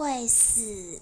会死。